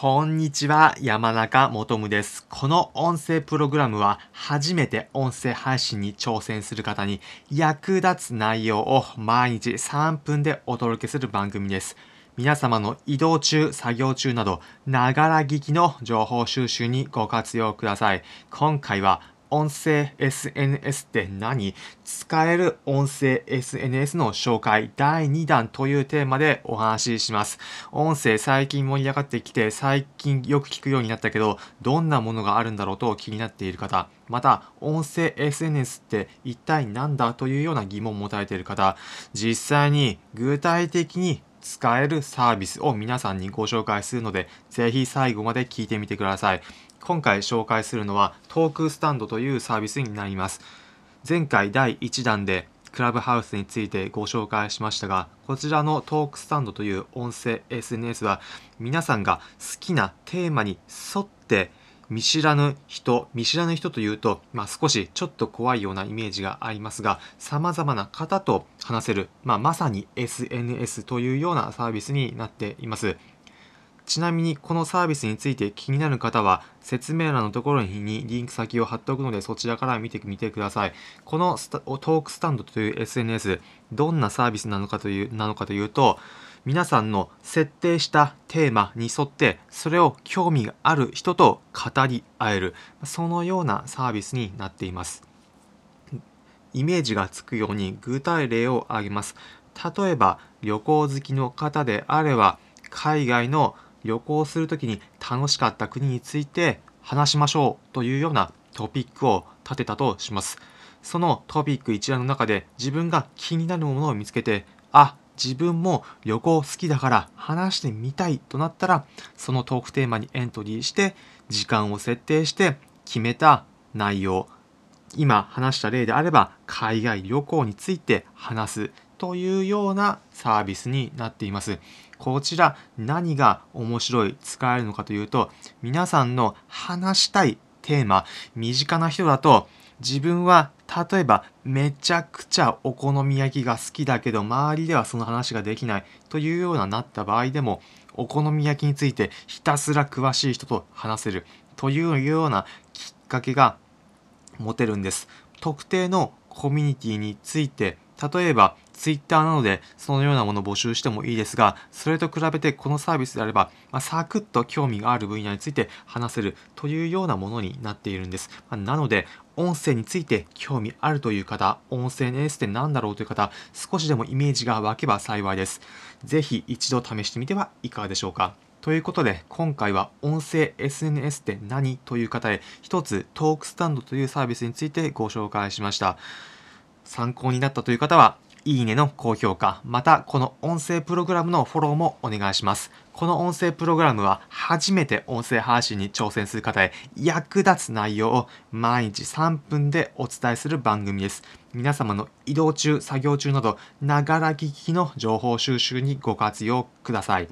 こんにちは、山中もとむです。この音声プログラムは初めて音声配信に挑戦する方に役立つ内容を毎日3分でお届けする番組です。皆様の移動中、作業中など、ながら聞きの情報収集にご活用ください。今回は音声 SNS って何？使える音声 SNS の紹介第2弾というテーマでお話しします。音声最近盛り上がってきて最近よく聞くようになったけどどんなものがあるんだろうと気になっている方また音声 SNS って一体何だというような疑問を持たれている方実際に具体的に使えるサービスを皆さんにご紹介するのでぜひ最後まで聞いてみてください。今回紹介するのはトークスタンドというサービスになります。前回第1弾でクラブハウスについてご紹介しましたが、こちらのトークスタンドという音声 SNS は皆さんが好きなテーマに沿って見知らぬ人、見知らぬ人というと、まあ、少しちょっと怖いようなイメージがありますが、様々な方と話せる、まあ、まさに SNS というようなサービスになっています。ちなみにこのサービスについて気になる方は説明欄のところにリンク先を貼っておくのでそちらから見てみてください。このトークスタンドという SNS どんなサービスなのかというなのかというと皆さんの設定したテーマに沿ってそれを興味がある人と語り合えるそのようなサービスになっています。イメージがつくように具体例を挙げます。例えば旅行好きの方であれば海外の旅行するときに楽しかった国について話しましょうというようなトピックを立てたとします。そのトピック一覧の中で自分が気になるものを見つけて、あ、自分も旅行好きだから話してみたいとなったら、そのトークテーマにエントリーして、時間を設定して決めた内容、今話した例であれば海外旅行について話すというようなサービスになっています。こちら何が面白い使えるのかというと皆さんの話したいテーマ身近な人だと自分は例えばめちゃくちゃお好み焼きが好きだけど周りではその話ができないというようななった場合でもお好み焼きについてひたすら詳しい人と話せるというようなきっかけが持てるんです。特定のコミュニティについて例えば Twitter などでそのようなものを募集してもいいですが、それと比べてこのサービスであれば、まあ、サクッと興味がある分野について話せるというようなものになっているんです。まあ、なので、音声について興味あるという方、音声 NS って何だろうという方、少しでもイメージが湧けば幸いです。ぜひ一度試してみてはいかがでしょうか。ということで、今回は音声 SNS って何という方へ、一つトークスタンドというサービスについてご紹介しました。参考になったという方は、いいねの高評価、またこの音声プログラムのフォローもお願いします。この音声プログラムは初めて音声配信に挑戦する方へ役立つ内容を毎日3分でお伝えする番組です。皆様の移動中、作業中など、ながら聞きの情報収集にご活用ください。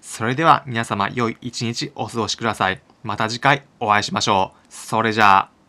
それでは皆様良い一日お過ごしください。また次回お会いしましょう。それじゃあ。